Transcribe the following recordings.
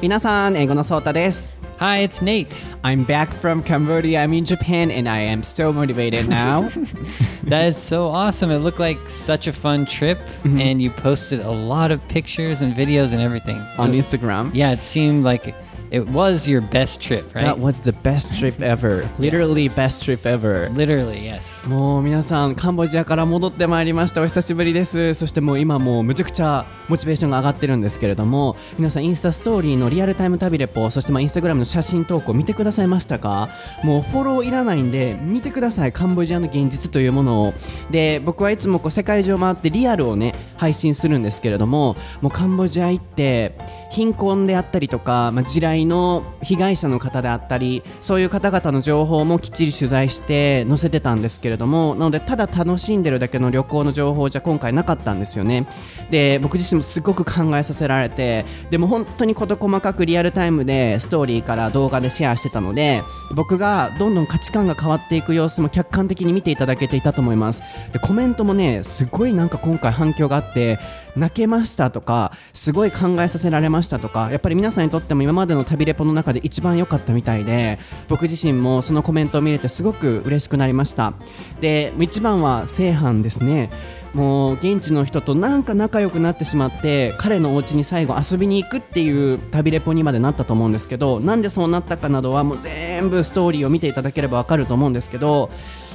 皆さん、英語のソータです。 Hi, it's Nate. I'm back from Cambodia. I'm in Japan and I am so motivated now. That is so awesome. It looked like such a fun trip, and you posted a lot of pictures and videos and everything. on Instagram. Yeah, it seemed like it was your best trip, right? That was the best trip ever. Literally best trip ever. Literally, yes. もう皆さんカンボジアから戻ってまいりましたお久しぶりですそしてもう今もうむちゃくちゃモチベーションが上がってるんですけれども皆さんインスタストーリーのリアルタイム旅レポそしてまあインスタグラムの写真投稿見てくださいましたか？もうフォローいらないんで見てくださいカンボジアの現実というものをで僕はいつもこう世界中回ってリアルをね配信するんですけれどももうカンボジア行って貧困であったりとか、まあ、地雷の被害者の方であったりそういう方々の情報もきっちり取材して載せてたんですけれどもなのでただ楽しんでるだけの旅行の情報じゃ今回なかったんですよね。で僕自身もすごく考えさせられてでも本当に事細かくリアルタイムでストーリーから動画でシェアしてたので僕がどんどん価値観が変わっていく様子も客観的に見ていただけていたと思います。でコメントもねすごいなんか今回反響があって泣けましたとかすごい考えさせられました。ましたとかやっぱり皆さんにとっても今までの旅レポの中で一番良かったみたいで僕自身もそのコメントを見れてすごく嬉しくなりました。で一番は正反ですね。もう現地の人となんか仲良くなってしまって彼のお家に最後遊びに行くっていう旅レポにまでなったと思うんですけどなんでそうなったかなどはもう全部ストーリーを見ていただければわかると思うんですけど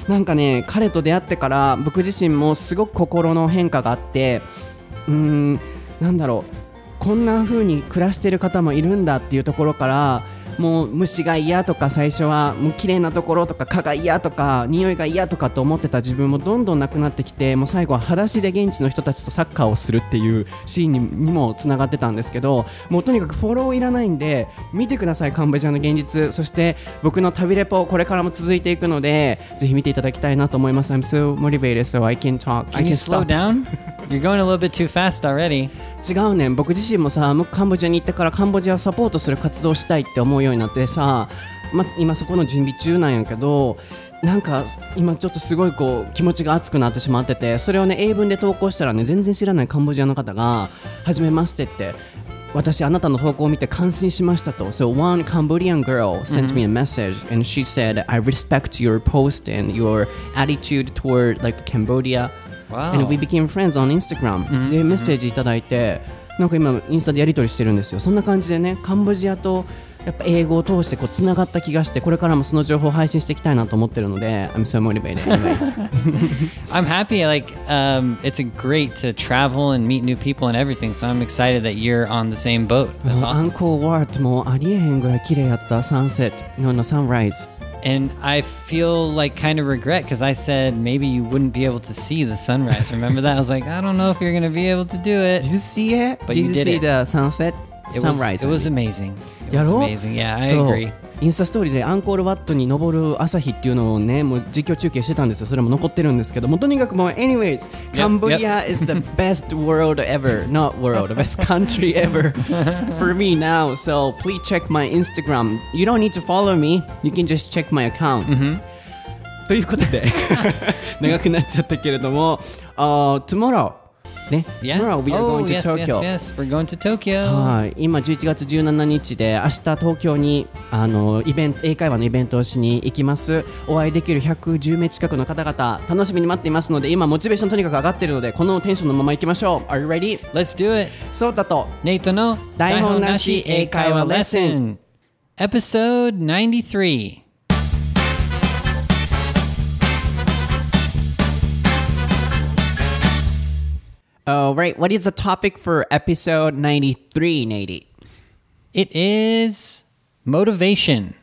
なんかね彼と出会ってから僕自身もすごく心の変化があってうーんなんだろう。こんな風に暮らしてる方もいるんだっていうところからもう虫が嫌とか最初はもう綺麗なところとか蚊が嫌とか匂いが嫌とかと思ってた自分もどんどんなくなってきてもう最後は裸足で現地の人たちとサッカーをするっていうシーンににもつながってたんですけどもうとにかくフォローいらないんで見てくださいカンボジアの現実。そして僕の旅レポこれからも続いていくのでぜひ見ていただきたいなと思います。I'm so motivated so I can talk. I Can slow down? You're going a little bit too fast already. 違うね。ん僕自身もさもうカンボジアに行ってからカンボジアをサポートする活動をしたいって思うようになってさ、ま、今そこの準備中なんやけどなんか今ちょっとすごいこう気持ちが熱くなってしまっててそれをね英文で投稿したらね全然知らないカンボジアの方が「はじめまして」って私あなたの投稿を見て感心しましたと。So one Cambodian girl sent me a message and she said I respect your post and your attitude toward like Cambodia. Wow. and we became friends on Instagram、でメッセージいただいてなんか今インスタでやり取りしてるんですよそんな感じでねカンボジアとやっぱ英語を通してこうつながった気がしてこれからもその情報を配信していきたいなと思ってるので I'm so motivated I'm happy. Like, um, it's a great to travel and meet new people and everything. So I'm excited that you're on the same boat. That's アン awesome. コーワートもありえへんぐらい綺麗やったサンセットののサンライズ and I feel like kind of regret because I said maybe you wouldn't be able to see the sunrise. Remember that? I was like, I don't know if you're gonna be able to do it. Did you see it? But did you, did see it. the sunset? It sunrise. Was, it was amazing. It was amazing. Yeah, I so, agree. インスタストーリーでアンコールワットに登る朝日っていうのをねもう実況中継してたんですよそれも残ってるんですけどもうとにかくもう anyways Cambodia is the best world ever not world best country ever for me now so please check my Instagram you don't need to follow me you can just check my account、ということで長くなっちゃったけれども、uh, tomorrow ね、Yeah. tomorrow we are oh, going to yes, Tokyo yes, yes. We're going to Tokyo. はい、今11月17日で明日東京にあのイベント英会話のイベントをしに行きますお会いできる110名近くの方々楽しみに待っていますので今モチベーションとにかく上がっているのでこのテンションのまま行きましょう Are you ready? Let's do it. そうだと Nate no 台本なし英会話レッスン Episode 93. Alright, what is the topic for episode 93, Nady? It is motivation.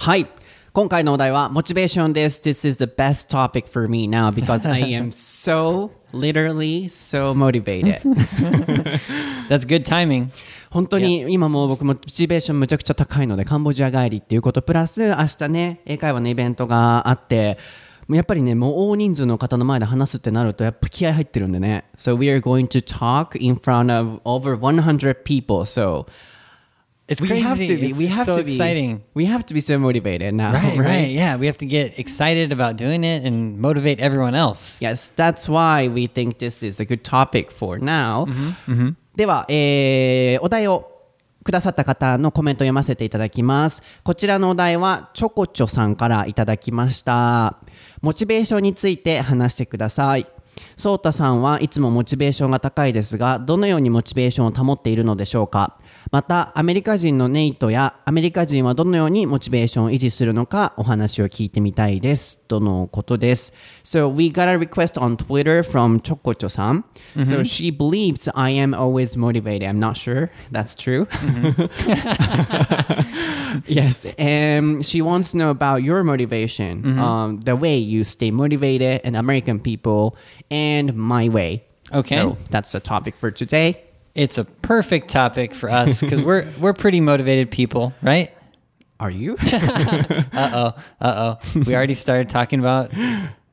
はい今回のお題はモチベーションです。This is the best topic for me now because I am so literally so motivated. That's good timing. 本当に今もう僕モチベーションむちゃくちゃ高いのでカンボジア帰りっていうことプラス明日ね英会話のイベントがあってやっぱりねもう大人数の方の前で話すってなるとやっぱ気合入ってるんでね So we are going to talk in front of over 100 people so It's we crazy. have to be It's we have so to be exciting. we have to be so motivated now Right, right, right. Yeah, we have to get excited about doing it and motivate everyone else. Yes, that's why we think this is a good topic for now. では、えーお題をくださった方のコメントを読ませていただきます。こちらのお題は、チョコチョさんからいただきました。モチベーションについて話してください。ソータさんはいつもモチベーションが高いですが、どのようにモチベーションを保っているのでしょうか？また、アメリカ人のネイトやアメリカ人はどのようにモチベーションを維持するのかお話を聞いてみたいです。とのことです。So, we got a request on Twitter from Chokocho-san. So, she believes I am always motivated. I'm not sure that's true. yes, and she wants to know about your motivation, um, the way you stay motivated, and American people, and my way. Okay. so that's the topic for today. It's a perfect topic for us because we're we're pretty motivated people, right? Are you? Uh oh, uh oh. We already started talking about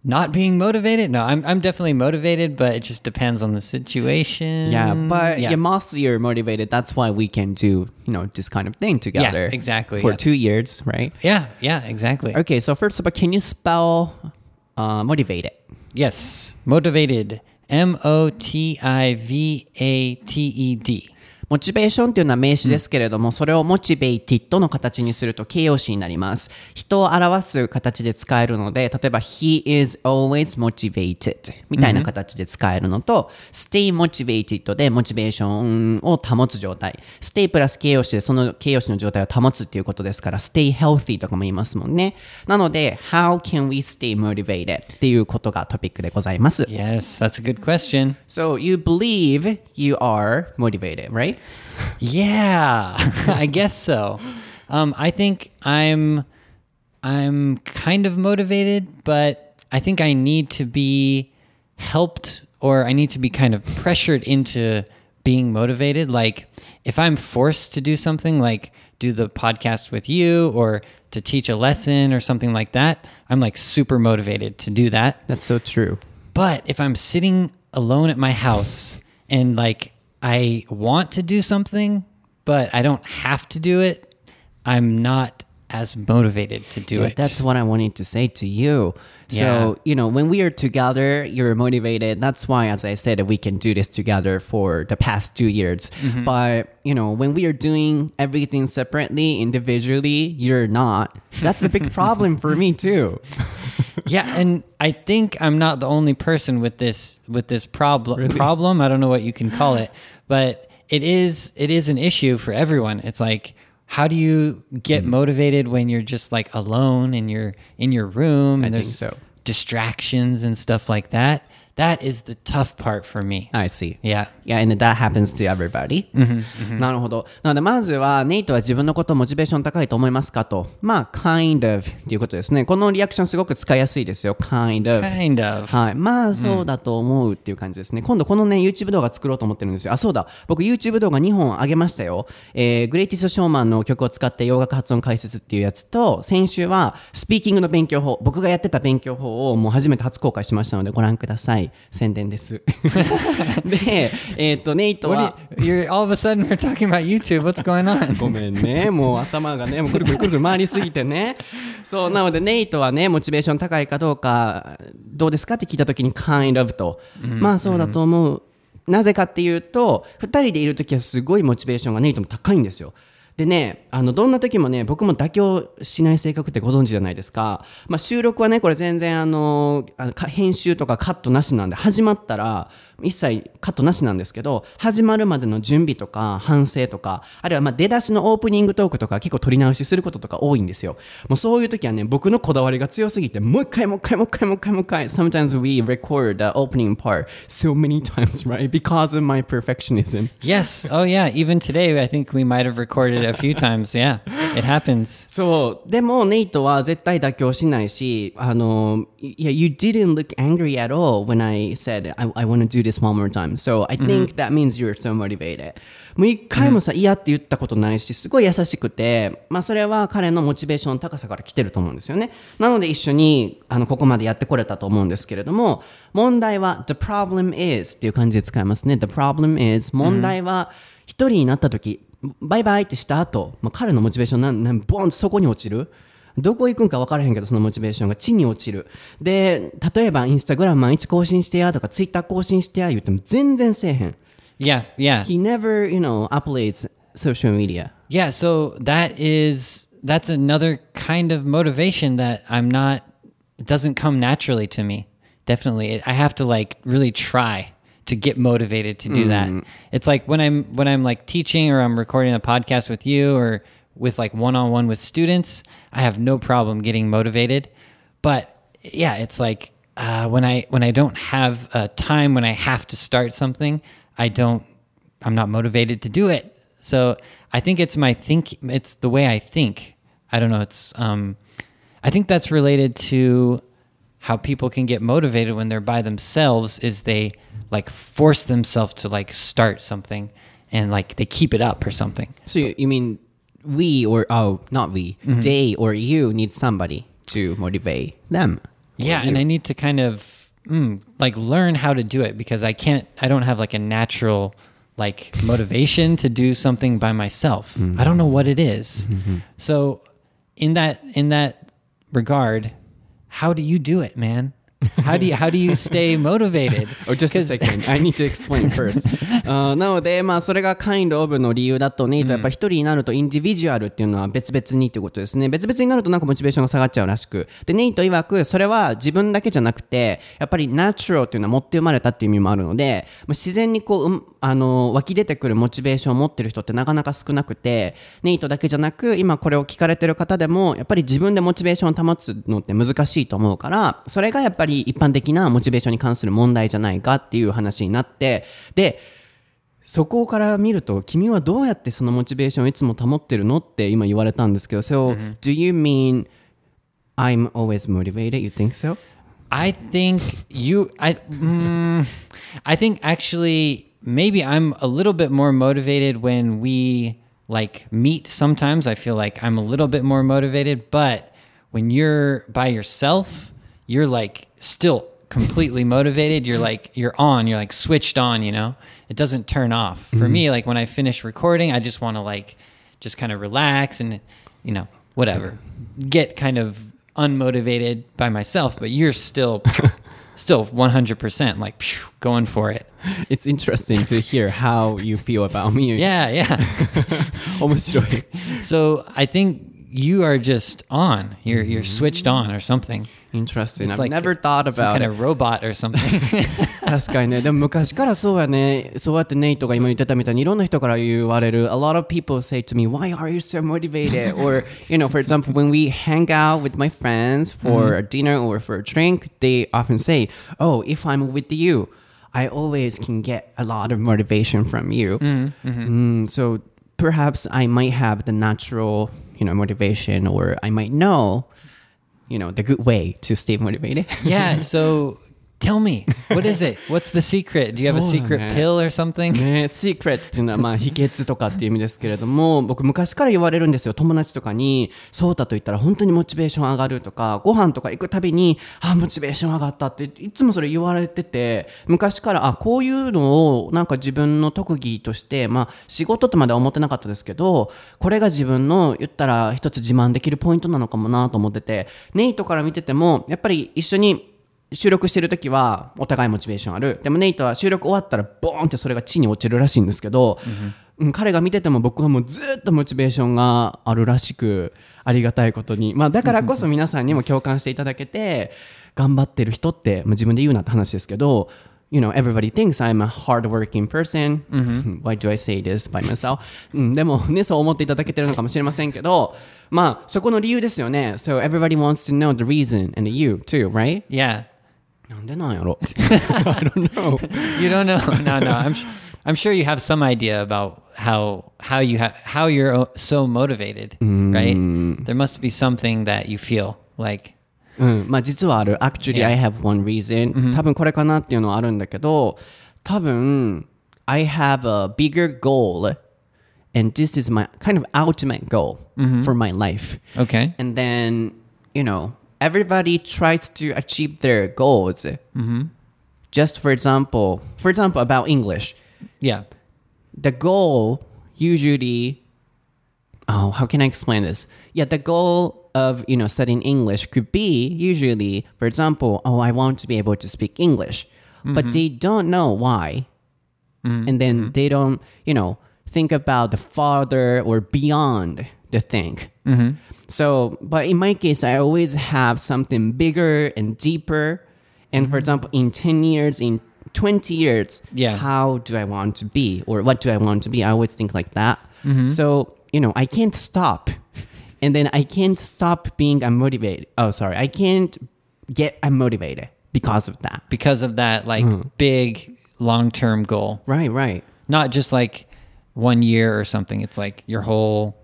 not being motivated. No, I'm I'm definitely motivated, but it just depends on the situation. yeah, but yeah. yeah. mostly you're motivated. That's why we can do you know this kind of thing together. Yeah, exactly, For yeah. two years, right? yeah, yeah, exactly. Okay, so first of all, can you spell uh, motivated? Yes, motivated. M O T I V A T E D. モチベーションっていうのは名詞ですけれども、それをモチベイティッドの形にすると形容詞になります。人を表す形で使えるので、例えば He is always motivated みたいな形で使えるのと、stay motivated でモチベーションを保つ状態。stay プラス形容詞でその形容詞の状態を保つっていうことですから、stay healthy とかも言いますもんね。なので、How can we stay motivated っていうことがトピックでございます。Yes, that's a good question. So you believe you are motivated, right? Yeah, I guess so. Um, I think I'm I'm kind of motivated, but I think I need to be helped or I need to be kind of pressured into being motivated. Like if I'm forced to do something like do the podcast with you or to teach a lesson or something like that, I'm like super motivated to do that. That's so true. But if I'm sitting alone at my house and like I want to do something, but I don't have to do it, I'm not as motivated to do Yeah, it. That's what I wanted to say to you. Yeah. So, you know, when we are together, you're motivated. That's why, as I said, we can do this together for the past two years. Mm-hmm. But, you know, when we are doing everything separately, individually, you're not. That's a big problem for me, too. yeah, and I think I'm not the only person with this with this problem problem. I don't know what you can call it, but it is it is an issue for everyone. It's like how do you get Mm-hmm. motivated when you're just like alone in your in your room and think there's so. distractions and stuff like that? That is the tough part for me. I see. Yeah. Yeah, and that happens to everybody. なるほど。なので、まずは、ネイトは自分のことモチベーション高いと思いますかと。まあ、kind of っていうことですね。このリアクションすごく使いやすいですよ。kind of。Kind of. はい。まあ、そうだと思うっていう感じですね。今度このね、YouTube 動画作ろうと思ってるんですよ。あ、そうだ。僕 YouTube 動画2本上げましたよ。えー、グレイティストショーマンの曲を使って洋楽発音解説っていうやつと、先週はスピーキングの勉強法、僕がやってた勉強法をもう初めて初公開しましたのでご覧ください。宣伝です。で、えっ、と、ネイトは、you, you're all of a sudden we're talking about YouTube. What's going on? ごめんね。もう頭がね、もうくるくるくるくる回りすぎてね。そう、なので、ネイトはね、モチベーション高いかどうか、どうですかって聞いたときに、kind of と。まあ、そうだと思う。なぜかっていうと、二人でいるときはすごいモチベーションがネイトも高いんですよ。でね、あの、どんな時もね、僕も妥協しない性格ってご存知じゃないですか。まあ、収録はね、これ全然あの、あのか編集とかカットなしなんで、始まったら、一切カットなしなんですけど、始まるまでの準備とか、反省とか、あるいはまあ出だしのオープニングトークとか結構取り直しすることとか多いんですよ。もうそういう時はね、僕のこだわりが強すぎて、もう一回もう一回もう一回もう一回もう一回、sometimes we record the opening part so many times, right? Because of my perfectionism. Yes. Oh, yeah. Even today, I think we might have recorded a few times. Yeah. It happens. そう。でも、ネイトは絶対妥協しないし、あの、いや、you didn't look angry at all when I said, I, I want to do this one more time. So, I think that means you're so motivated. もう一回もさ、嫌って言ったことないし、すごい優しくて、まあ、それは彼のモチベーションの高さから来てると思うんですよね。なので、一緒に、あの、ここまでやってこれたと思うんですけれども、問題は、the problem is っていう感じで使いますね。the problem is 問題は、一人になった時、バイバイってした後、まあ、彼のモチベーションなんなんボンとそこに落ちるどこ行くんか分からへんけどそのモチベーションが地に落ちるで例えばインスタグラム毎日更新してやとかツイッター更新してや言っても全然せえへん Yeah. Yeah. He never, you know, uploads social media? Yeah, so that is that's another kind of motivation that I'm not it doesn't come naturally to me. Definitely. I have to like really try to get motivated to do that. It's like when I'm when I'm like teaching or I'm recording a podcast with you or with like one-on-one with students, I have no problem getting motivated. But yeah, it's like uh, when I when I don't have a time when I have to start something, I don't I'm not motivated to do it. So I think it's my think it's the way I think. I don't know. It's um, I think that's related to how people can get motivated when they're by themselves. Is they like force themselves to like start something and like they keep it up or something. So you, you mean we or oh not we they or you need somebody to motivate them? Yeah, and I need to kind of mm, like learn how to do it because I can't. I don't have like a natural like motivation to do something by myself. I don't know what it is. So in that in that regard, how do you do it, man? How do you how do you stay motivated? Or just a second. I need to explain first. あ ーなので、まあ、それが kind of の理由だとね、やっぱ一人になるとインディビジュアルっていうのは別々にってことですね。別々になるとなんかモチベーションが下がっちゃうらしく。で、ネイト曰く、それは自分だけじゃなくて、やっぱり natural っていうのは持って生まれたっていう意味もあるので、まあ、自然にこう、うんあの、湧き出てくるモチベーションを持ってる人ってなかなか少なくて、ネイトだけじゃなく、今これを聞かれてる方でも、やっぱり自分でモチベーションを保つのって難しいと思うから、それがやっぱり一般的なモチベーションに関する問題じゃないかっていう話になって、で、そこから見ると、君はどうやってそのモチベーションをいつも保ってるのって今言われたんですけど、So, do you mean I'm always motivated? You think so? I think you. I. Mm, I think actually maybe I'm a little bit more motivated when we like meet. Sometimes I feel like I'm a little bit more motivated, but when you're by yourself, you're like still completely motivated. You're like you're on. You're like switched on. You know, it doesn't turn off. For mm-hmm. me, like when I finish recording, I just want to like just kind of relax and you know whatever get kind of unmotivated by myself but you're still still 100% like phew, going for it. It's interesting to hear how you feel about me. Yeah, yeah. Almost. So I think you are just on. You're you're mm-hmm. switched on or something. Interesting. It's I've like never thought some about kind it. of robot or something 確かにね。でも昔からそうやね。そうやってネイトが今言ってたみたいにいろんな人から言われる。A lot of people say to me, why are you so motivated? or, you know, for example, when we hang out with my friends for a dinner or for a drink, they often say, oh, if I'm with you, I always can get a lot of motivation from you. Mm, so perhaps I might have the natural, you know, motivation or I might know, you know, the good way to stay motivated. yeah so tell me what is it? What's the secret? Do you have a そうだね。secret pill or something? ね、secret っていうのはまあ秘訣とかっていう意味ですけれども僕昔から言われるんですよ。友達とかにそうだと言ったら本当にモチベーション上がるとかご飯とか行くたびにあモチベーション上がったっていつもそれ言われてて昔からあこういうのをなんか自分の特技としてまあ仕事とまでは思ってなかったですけどこれが自分の言ったら一つ自慢できるポイントなのかもなと思っててネイトから見ててもやっぱり一緒に収録してる時はお互いモチベーションあるでもネイトは収録終わったらボーンってそれが地に落ちるらしいんですけど、うん彼が見てても僕はもうずっとモチベーションがあるらしくありがたいことに、まあ、だからこそ皆さんにも共感していただけて頑張ってる人って、まあ、自分で言うなって話ですけど You know, everybody thinks I'm a hardworking person. Why do I say this by myself? うんでもね、そう思っていただけてるのかもしれませんけど、まあ、そこの理由ですよね。So everybody wants to know the reason and the you too, right? yeah なんでなんやろ I don't know. you don't know no no i'm su- i'm sure you have some idea about how how you have how you're o- so motivated right there must be something that you feel like うん、まあ実はある。Actually, Yeah. I have one reason. 多分これかなっていうのはあるんだけど、多分、I have a bigger goal and this is my kind of ultimate goal for my life. okay And then, you know, everybody tries to achieve their goals. Mm-hmm. Just for example, for example, about English. yeah. The goal usually oh how can i explain this? Yeah the goal of you know studying english could be usually for example oh i want to be able to speak english but mm-hmm. they don't know why. Mm-hmm. And then they don't you know think about the farther or beyond the thing. So, but in my case, I always have something bigger and deeper. And for mm-hmm. example, in 10 years, in 20 years, Yeah. how do I want to be or what do I want to be? I always think like that. Mm-hmm. So, you know, I can't stop. And then I can't stop being unmotivated. Oh, sorry. I can't get unmotivated because of that. because of that like mm. big long-term goal. Right, right. Not just like one year or something. It's like your whole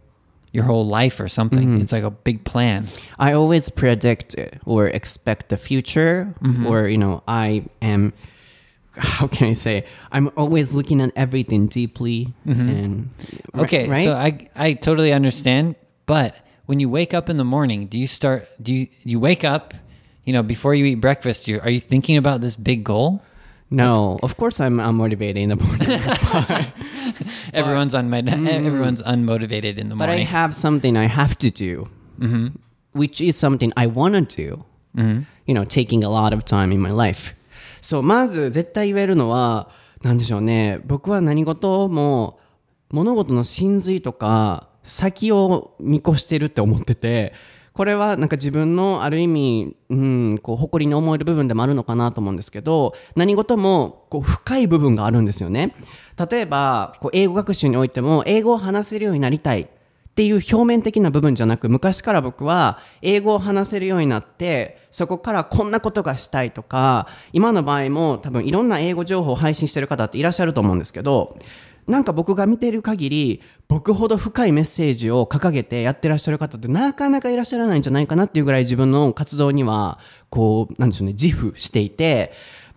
your whole life or something. Mm-hmm. It's like a big plan. I always predict uh, or expect the future, mm-hmm. or you know, I am. How can I say? I'm always looking at everything deeply mm-hmm. and Okay, right. so I I totally understand, but when you wake up in the morning, do you start do you you wake up, you know, before you eat breakfast, you are you thinking about this big goal? No, of course I'm unmotivated in the morning, Everyone's unmo- everyone's unmotivated in the but I morning. have something I have to do, which is something I want to do. You know, taking a lot of time in my life. そうまず絶対言えるのは何でしょうね僕は何事も物事の真髄とか先を見越してるって思っててこれはなんか自分のある意味、うん、こう誇りに思える部分でもあるのかなと思うんですけど何事もこう深い部分があるんですよね。例えばこう英語学習においても英語を話せるようになりたい。っていう表面的な部分じゃなく昔から僕は英語を話せるようになってそこからこんなことがしたいとか今の場合も多分いろんな英語情報を配信してる方っていらっしゃると思うんですけどなんか僕が見てる限り僕ほど深いメッセージを掲げてやってらっしゃる方ってなかなかいらっしゃらないんじゃないかなっていうぐらい自分の活動にはこうなんでしょうね自負していて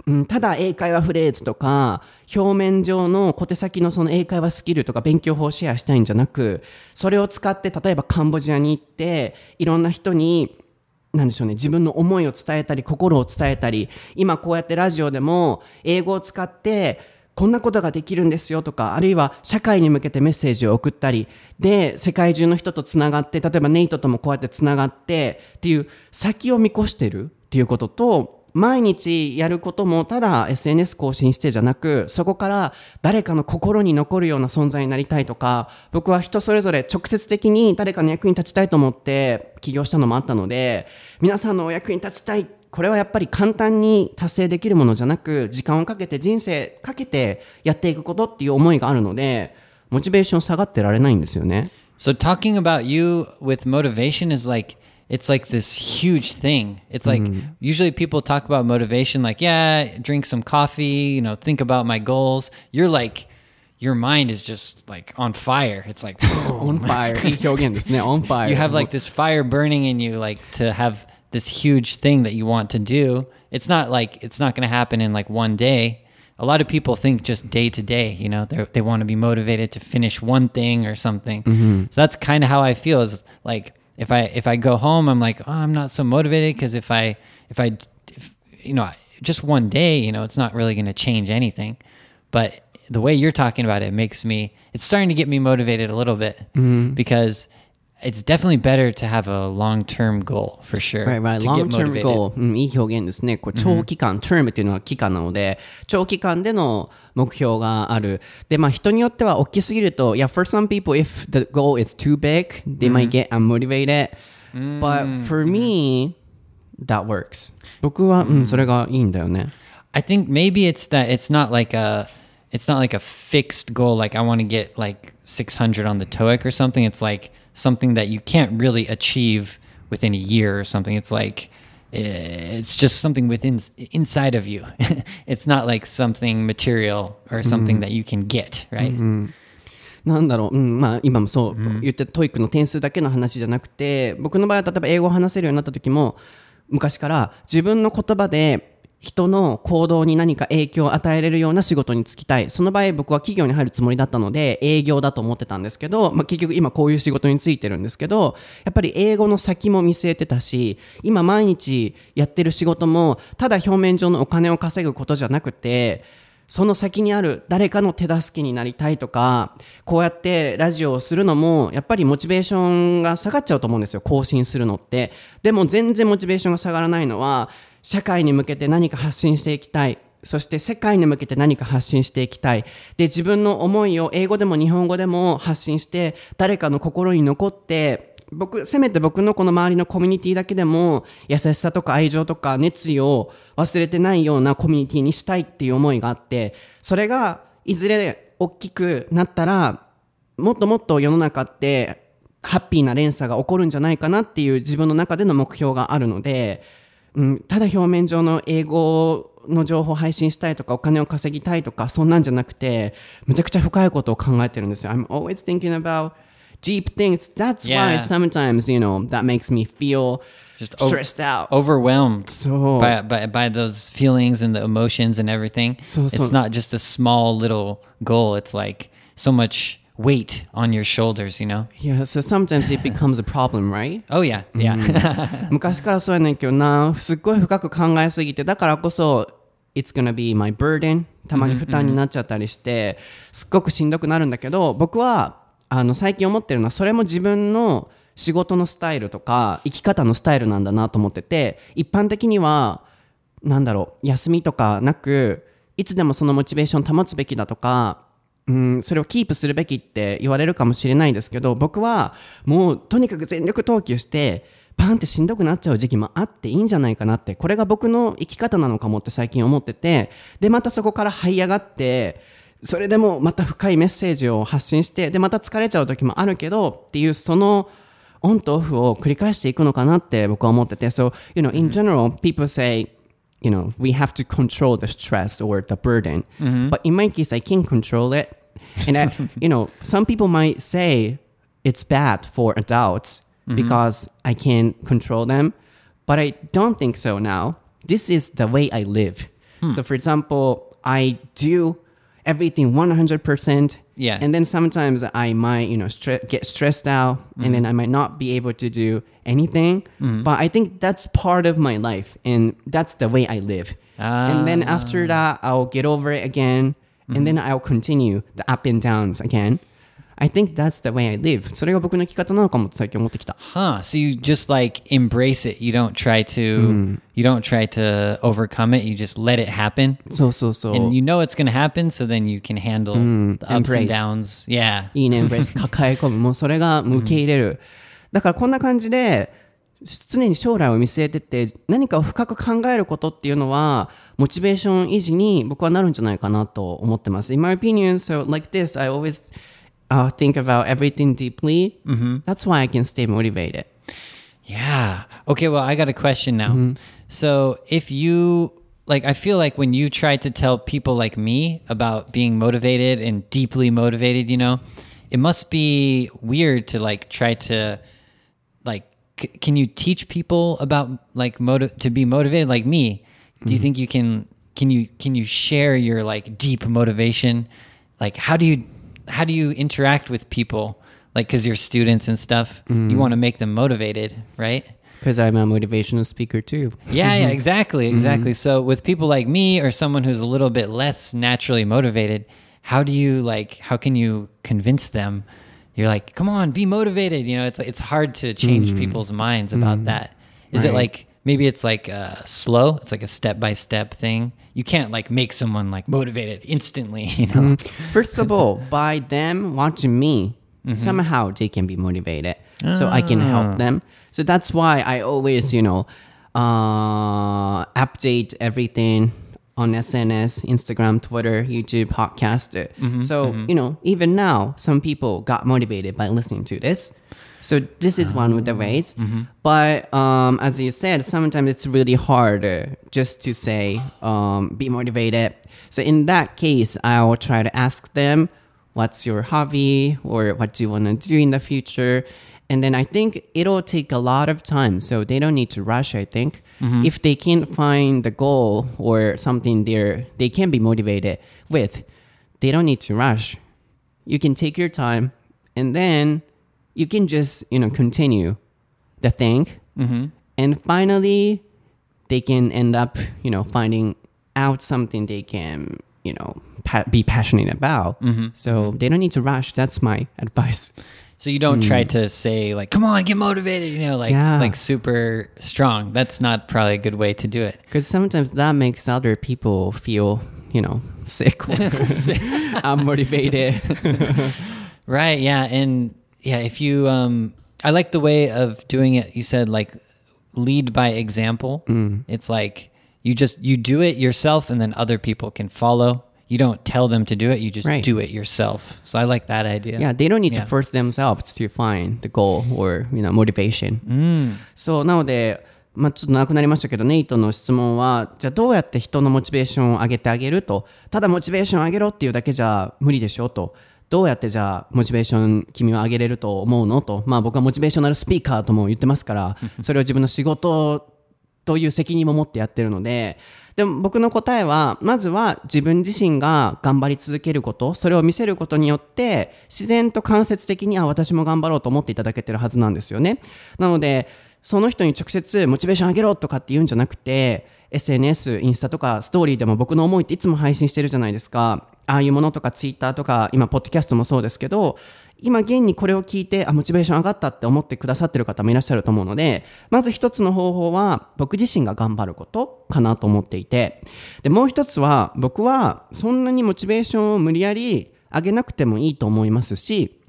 うん、ただ英会話フレーズとか表面上の小手先のその英会話スキルとか勉強法をシェアしたいんじゃなくそれを使って例えばカンボジアに行っていろんな人になんでしょうね自分の思いを伝えたり心を伝えたり今こうやってラジオでも英語を使ってこんなことができるんですよとかあるいは社会に向けてメッセージを送ったりで世界中の人とつながって例えばネイトともこうやってつながってっていう先を見越してるっていうことと毎日やることもただ SNS 更新してじゃなくそこから誰かの心に残るような存在になりたいとか僕は人それぞれ直接的に誰かの役に立ちたいと思って起業したのもあったので皆さんのお役に立ちたいこれはやっぱり簡単に達成できるものじゃなく時間をかけて人生かけてやっていくことっていう思いがあるのでモチベーション下がってられないんですよね。So talking about you with motivation is like it's like this huge thing. It's like usually people talk about motivation like, yeah, drink some coffee, you know, think about my goals. You're like your mind is just like on fire. It's like on fire on fire you have like this fire burning in you like to have this huge thing that you want to do. It's not like it's not going to happen in like one day. A lot of people think just day to day, you know, they they want to be motivated to finish one thing or something. Mm-hmm. So that's kind of how I feel is like if I if I go home I'm like, "Oh, I'm not so motivated because if I if I if, you know, just one day, you know, it's not really going to change anything. But the way you're talking about it makes me it's starting to get me motivated a little bit mm-hmm. because it's definitely better to have a long-term goal for sure. Right, right. to Long get term motivated. goal、うん、いい表現ですね。これ長期間、term っていうのは期間なので、長期間での目標がある。で、まあ人によっては大きすぎると、yeah, for some people, if the goal is too big, they might get unmotivated. But for me, that works. 僕は、うん、それがいいんだよね。 I think maybe it's that it's not like a it's not like a fixed goal like I want to get like 600 on the TOEIC or something. It's like something that you can't really achieve within a year or something. It's like eh, it's just something within inside of you. it's not like something material or something that you can get, right? なんだろう、うん、まあ今もそう、言ってトイックの点数だけの話じゃなくて僕の場合は例えば英語を話せるようになった時も昔から自分の言葉で 人の行動に何か影響を与えれるような仕事に就きたい。その場合僕は企業に入るつもりだったので営業だと思ってたんですけど、まあ、結局今こういう仕事に就いてるんですけどやっぱり英語の先も見据えてたし今毎日やってる仕事もただ表面上のお金を稼ぐことじゃなくてその先にある誰かの手助けになりたいとかこうやってラジオをするのもやっぱりモチベーションが下がっちゃうと思うんですよ。更新するのって。でも全然モチベーションが下がらないのは社会に向けて何か発信していきたいそして世界に向けて何か発信していきたい。で、自分の思いを英語でも日本語でも発信して、誰かの心に残って、僕、せめて僕のこの周りのコミュニティだけでも、優しさとか愛情とか熱意を忘れてないようなコミュニティにしたいっていう思いがあって、それがいずれ大きくなったら、もっともっと世の中って、ハッピーな連鎖が起こるんじゃないかなっていう自分の中での目標があるので、うん、ただ表面上の英語の情報を配信したいとかお金を稼ぎたいとかそんなんじゃなくてめちゃくちゃ深いことを考えてるんですよ。I'm always thinking about deep things. That's why sometimes, you know, that makes me feel Just stressed out. overwhelmed そう。by, by by those feelings and the emotions and everything. So- so- it's not just a small little goal. It's like so much weight on your shoulders. You know? Yeah, so sometimes it becomes a problem, right? Oh yeah, yeah. 昔からそうやねんけどなすっごい深く考えすぎてだからこそ It's gonna be my burden たまに負担になっちゃったりしてすっごくしんどくなるんだけど僕はあの最近思ってるのはそれも自分の仕事のスタイルとか生き方のスタイルなんだなと思ってて一般的にはなんだろう休みとかなくいつでもそのモチベーション保つべきだとかうん、それをキープするべきって言われるかもしれないですけど僕はもうとにかく全力投球してパンってしんどくなっちゃう時期もあっていいんじゃないかなってこれが僕の生き方なのかもって最近思っててでまたそこから這い上がってそれでもまた深いメッセージを発信してでまた疲れちゃう時もあるけどっていうそのオンとオフを繰り返していくのかなって僕は思ってて So, you know, in general, people say you know, we have to control the stress or the burden. Mm-hmm. But in my case, I can't control it. And, I, you know, some people might say it's bad for adults mm-hmm. because I can't control them. But I don't think so now. This is the way I live. Hmm. So, for example, I do everything 100%. Yeah. And then sometimes I might, you know, stre- get stressed out and mm-hmm. then I might not be able to do anything. But I think that's part of my life and that's the way I live. And then after that, I'll get over it again and then I'll continue the up and downs again. I think that's the way I live. それが僕の生き方なのかもって最近思ってきた。 Huh. So you just like embrace it. You don't try to. You don't try to overcome it. You just let it happen. そうそうそう。 And you know it's going to happen, so then you can handle the ups embrace. and downs. Yeah. いいね、エンブレス抱え込む。もうそれが受け入れる。 だからこんな感じで、常に将来を見据えてって、何かを深く考えることっていうのは、モチベーション維持に僕はなるんじゃないかなと思ってます。In my opinion, so like this, I always、uh, think about everything deeply. That's why I can stay motivated. Yeah. Okay, well, I got a question now. So, if you like I feel like when you try to tell people like me about being motivated and deeply motivated, you know, it must be weird to like try to like c- can you teach people about like motive to be motivated like me? Do you mm-hmm. think you can can you can you share your like deep motivation? Like how do you how do you interact with people? Like cuz you're students and stuff, you mm-hmm. want to make them motivated, right? Because I'm a motivational speaker too. Yeah, yeah, mm-hmm. exactly, exactly. So with people like me or someone who's a little bit less naturally motivated, how do you like how can you convince them? You're like, "Come on, be motivated." You know, it's it's hard to change mm-hmm. people's minds about mm-hmm. that. Is it like maybe it's like uh, slow? It's like a step by step thing. You can't like make someone like motivated instantly, you know. Mm-hmm. First of all, by them watching me, somehow they can be motivated. So I can help ah. them. So that's why I always, you know, uh, update everything on SNS, Instagram, Twitter, YouTube, podcast. so, you know, even now, some people got motivated by listening to this. So this is one of the ways. But um, as you said, sometimes it's really hard uh, just to say, um, be motivated. So in that case, I'll try to ask them, what's your hobby or what do you want to do in the future? And then I think it'll take a lot of time. So they don't need to rush, I think. Mm-hmm. If they can't find the goal or something there they can be motivated with, they don't need to rush. You can take your time and then you can just, you know, continue the thing. Mm-hmm. And finally, they can end up, you know, finding out something they can, you know, pa- be passionate about. Mm-hmm. So they don't need to rush. That's my advice. So you don't try to say like, "Come on, get motivated," you know, like Yeah. like super strong. That's not probably a good way to do it. Because sometimes that makes other people feel, you know, sick I'm motivated. Right. Yeah. And yeah, if you, um, I like the way of doing it. You said like lead by example. It's like you just, you do it yourself and then other people can follow. You don't tell them to do it. You just Right. do it yourself. So I like that idea. Yeah, they don't need to Yeah. force themselves to find the goal or, you know, motivation. そう、なので、まあ、ちょっと長くなりましたけど、ネイトの質問は、じゃあどうやって人のモチベーションを上げてあげると、ただモチベーションを上げろっていうだけじゃ無理でしょと。どうやってじゃあモチベーション君は上げれると思うの？と。まあ僕はモチベーショナルスピーカーとも言ってますから、それを自分の仕事という責任も持ってやってるので、でも僕の答えは、まずは自分自身が頑張り続けること、それを見せることによって、自然と間接的に、あ、私も頑張ろうと思っていただけてるはずなんですよね。なので、その人に直接モチベーション上げろとかって言うんじゃなくて、SNS、インスタとかストーリーでも僕の思いっていつも配信してるじゃないですか。ああいうものとかツイッターとか、今、ポッドキャストもそうですけど、今現にこれを聞いてあモチベーション上がったって思ってくださってる方もいらっしゃると思うのでまず一つの方法は僕自身が頑張ることかなと思っていて。でもう一つは僕はそんなにモチベーションを無理やり上げなくてもいいと思いますし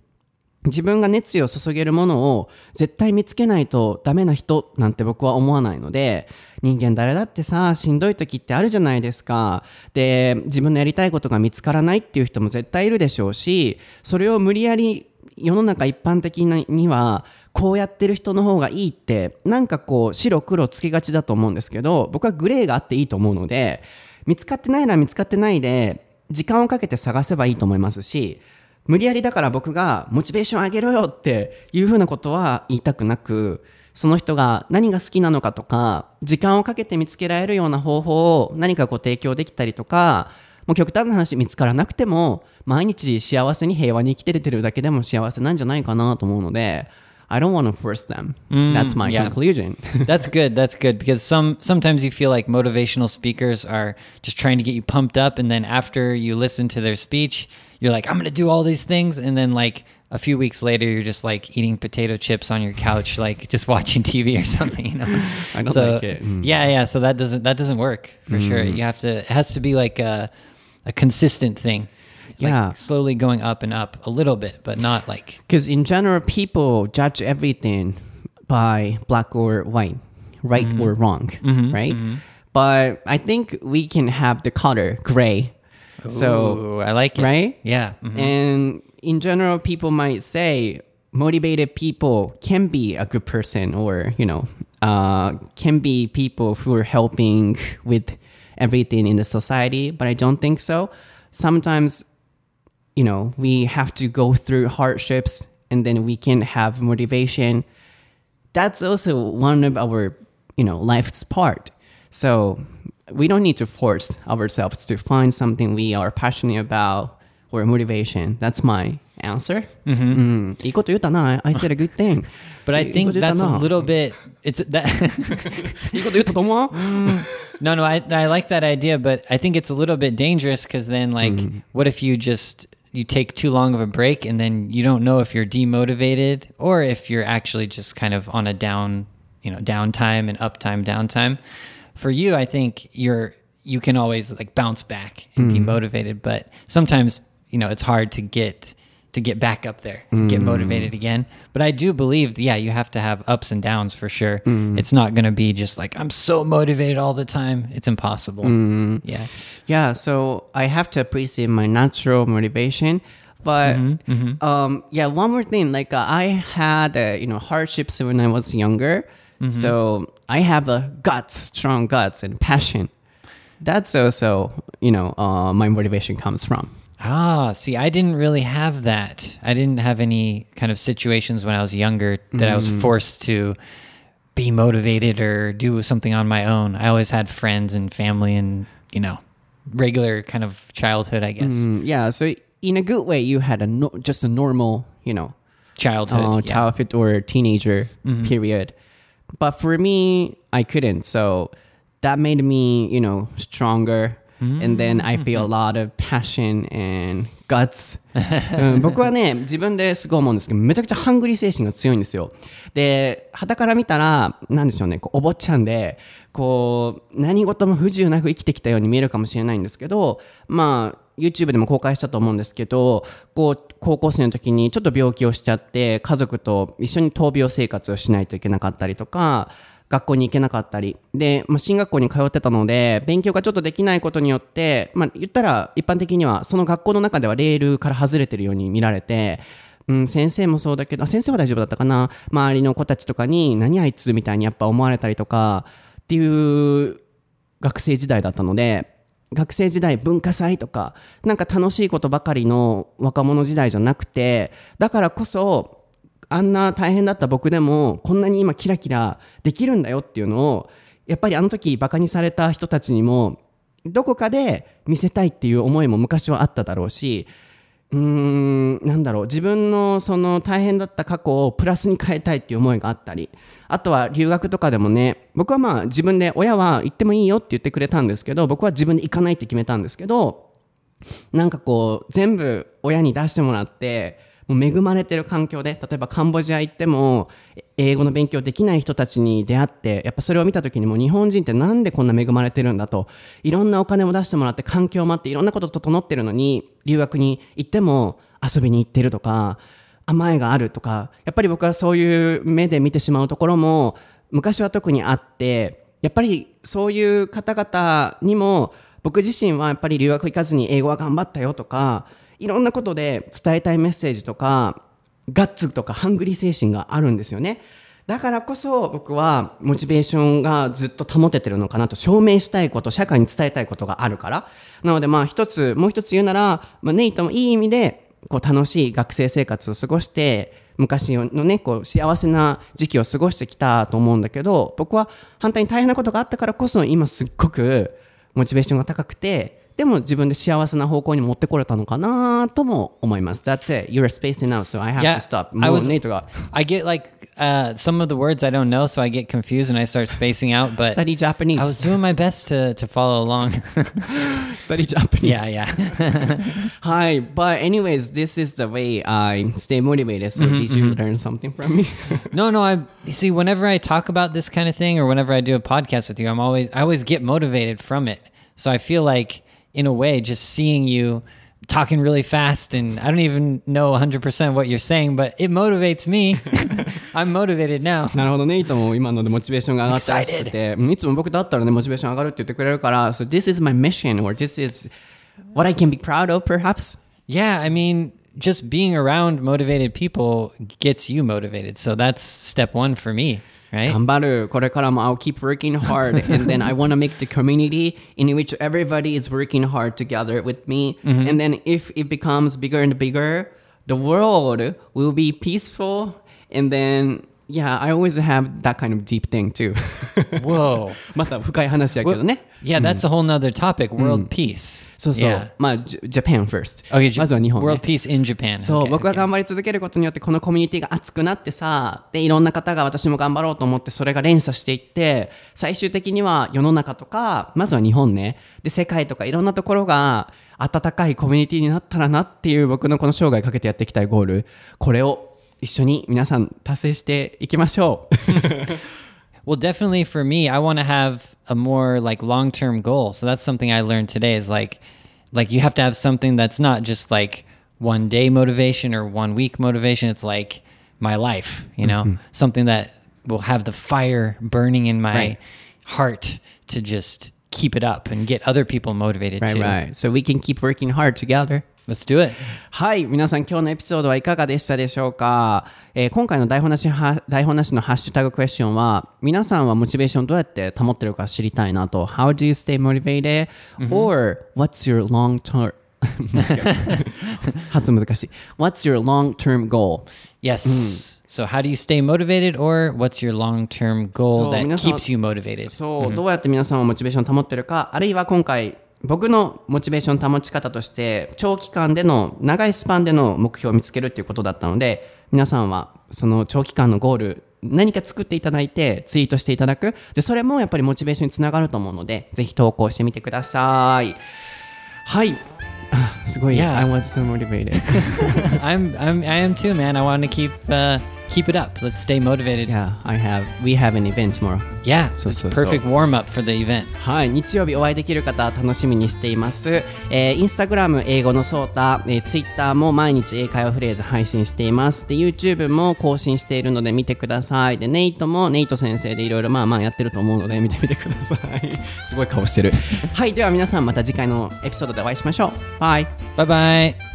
自分が熱意を注げるものを絶対見つけないとダメな人なんて僕は思わないので人間誰だってさしんどい時ってあるじゃないですか。で自分のやりたいことが見つからないっていう人も絶対いるでしょうしそれを無理やり世の中一般的にはこうやってる人の方がいいってなんかこう白黒つけがちだと思うんですけど僕はグレーがあっていいと思うので見つかってないなら見つかってないで時間をかけて探せばいいと思いますし無理やりだから僕がモチベーション上げろよっていうふうなことは言いたくなくその人が何が好きなのかとか時間をかけて見つけられるような方法を何かこう提供できたりとかもう極端な話見つからなくても毎日幸せに平和に生きてれてるだけでも幸せなんじゃないかなと思うので I don't want to force them. That's my yeah. conclusion. That's good. That's good because some sometimes you feel like motivational speakers are just trying to get you pumped up and then after you listen to their speech, you're like I'm going to do all these things and then like a few weeks later you're just like eating potato chips on your couch like just watching TV or something, you know. I don't so, like it. Mm. Yeah, yeah, so that doesn't that doesn't work for sure. Hmm. You have to it has to be like a a consistent thing. Like Yeah. slowly going up and up a little bit, but not like Because in general, people judge everything by black or white, right mm-hmm. or wrong, mm-hmm. right? Mm-hmm. But I think we can have the color gray. So, I like it. right? Yeah. mhm. and in general, people might say motivated people can be a good person or, you know, uh, can be people who are helping with everything in the society. But I don't think so. Sometimes you know, we have to go through hardships and then we can have motivation. That's also one of our, you know, life's part. So we don't need to force ourselves to find something we are passionate about or motivation. That's my answer. うんいいこと言ったな。I said a good thing. But I いい think こと言った that's な a little bit. It's that. いいこと言ったと思う no, no, I I like that idea, but I think it's a little bit dangerous because then, like, what if you just you take too long of a break and then you don't know if you're demotivated or if you're actually just kind of on a down, you know, downtime and uptime, downtime. For you, I think you're you can always like bounce back and be hmm. motivated, but sometimes you know it's hard to get to get back up there and get hmm. motivated again. But I do believe, yeah, you have to have ups and downs for sure. Hmm. It's not going to be just like I'm so motivated all the time. It's impossible. Yeah. Yeah, so I have to appreciate my natural motivation. But mm-hmm. Mm-hmm. Um, yeah, one more thing. Like uh, I had uh, you know hardships when I was younger, mm-hmm. so I have a guts, strong guts and passion. That's also you know uh, my motivation comes from. Ah, see, I didn't really have that. I didn't have any kind of situations when I was younger that I was forced to be motivated or do something on my own. I always had friends and family and, you know, regular kind of childhood, I guess. Mm, yeah, so in a good way, you had a no- just a normal you know Childhood. uh, yeah. childhood or teenager period. But for me, I couldn't. So that made me, you know, stronger. and then I feel a lot of passion and guts う ん僕はね自分ですごい思うんですけどめちゃくちゃハングリー精神が強いんですよで傍から見たらなんでしょうねこうお坊ちゃんでこう何事も不自由なく生きてきたように見えるかもしれないんですけどまあ YouTube でも公開したと思うんですけどこう高校生の時にちょっと病気をしちゃって家族と一緒に闘病生活をしないといけなかったりとか学校に行けなかったり。で、まあ、進学校に通ってたので勉強がちょっとできないことによって、まあ、言ったら一般的にはその学校の中ではレールから外れてるように見られてうん、先生もそうだけど先生は大丈夫だったかな。周りの子たちとかに何あいつみたいにやっぱ思われたりとかっていう学生時代だったので学生時代文化祭とかなんか楽しいことばかりの若者時代じゃなくてだからこそあんな大変だった僕でもこんなに今キラキラできるんだよっていうのをやっぱりあの時バカにされた人たちにもどこかで見せたいっていう思いも昔はあっただろうしうーんなんだろう自分のその大変だった過去をプラスに変えたいっていう思いがあったりあとは留学とかでもね僕はまあ自分で親は行ってもいいよって言ってくれたんですけど僕は自分で行かないって決めたんですけどなんかこう全部親に出してもらってもう恵まれてる環境で例えばカンボジア行っても英語の勉強できない人たちに出会ってやっぱそれを見た時にも日本人ってなんでこんな恵まれてるんだといろんなお金も出してもらって環境もあっていろんなこと整ってるのに留学に行っても遊びに行ってるとか甘えがあるとかやっぱり僕はそういう目で見てしまうところも昔は特にあってやっぱりそういう方々にも僕自身はやっぱり留学行かずに英語は頑張ったよとかいろんなことで伝えたいメッセージとかガッツとかハングリー精神があるんですよね。だからこそ僕はモチベーションがずっと保ててるのかなと証明したいこと社会に伝えたいことがあるから。なのでまあ一つもう一つ言うなら、まあ、ネイトもいい意味でこう楽しい学生生活を過ごして昔のねこう幸せな時期を過ごしてきたと思うんだけど僕は反対に大変なことがあったからこそ今すっごくモチベーションが高くてでも自分で幸せな方向に持ってこれたのかなとも思います。That's it. You're spacing out, so I have Yeah, to stop. I もう was- ネイトが I get like uh, some of the words I don't know, so I get confused and I start spacing out. But study Japanese. I was doing my best to to follow along. study Japanese. yeah, yeah. Hi, but anyways, this is the way I stay motivated. So did you learn something from me? no, no. I you see. Whenever I talk about this kind of thing, or whenever I do a podcast with you, I'm always I always get motivated from it. So I feel like, in a way, just seeing you talking really fast and I don't even know 100% what you're saying, but it motivates me. I'm motivated now. なるほどね。いとも今のでモチベーションが上がったらしくて、うんいつも僕と会ったらね、モチベーション上がるって言ってくれるから、so this is my mission or this is what I can be proud of perhaps. Yeah, I mean, just being around motivated people gets you motivated. So that's step one for me, right? 頑張る。これからも I'll keep working hard and then I want to make the community in which everybody is working hard together with me. And then if it becomes bigger and bigger, the world will be peaceful and then yeah, I always have that kind of deep thing too. Whoa. また深い話やけどね。Yeah, that's a whole nother topic. World peace. そうそう。まあ、Japan first。Okay, まずは日本、ね。World peace in Japan. そう、僕が.頑張り続けることによってこのコミュニティが熱くなってさでいろんな方が私も頑張ろうと思ってそれが連鎖していって最終的には世の中とかまずは日本ねで世界とかいろんなところが温かいコミュニティになったらなっていう僕のこの生涯かけてやっていきたいゴールこれを一緒に皆さん達成していきましょう Well, definitely for me, I want to have a more like long-term goal. So that's something I learned today is like like you have to have something that's not just like one day motivation or one week motivation. It's like my life, you know, something that will have the fire burning in my Right. heart to just keep it up and get other people motivated right too. right so we can keep working hard together Let's do it. はい。皆さん今日のエピソードはいかがでしたでしょうか、えー今回の台本なしは、台本なしのハッシュタグクエスチョンは、皆さんはモチベーションどうやって保ってるか知りたいなと。How do you stay motivated? Or what's your long term? 発音難しい。What's your long term goal? Yes. So how do you stay motivated or what's your long-term goal that keeps you motivated? そう、どうやって皆さんはモチベーションを保ってるか、あるいは今回、僕のモチベーション保ち方として、長期間での、長いスパンでの目標を見つけるっていうことだったので、皆さんはその長期間のゴール、何か作っていただいてツイートしていただく。でそれもやっぱりモチベーションにつながると思うのでぜひ投稿してみてください。はい。あすごい、Yeah. I was so motivated. I'm, I'm, I am too, man. I want to keep, uh, keep it up. Let's stay motivated. Yeah I have we have an event tomorrow Yeah, So, it's perfect warm up for the event. はい、日曜日お会いできる方楽しみにしています。えー、インスタグラム英語のソータ、えー、ツイッターも毎日英会話フレーズ配信しています。で、YouTube も更新しているので見てください。で、ネイトもネイト先生でいろいろまあまあやってると思うので見てみてください。すごい顔してる。はい、では皆さんまた次回のエピソードでお会いしましょう。バイ。Bye bye.